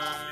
Bye.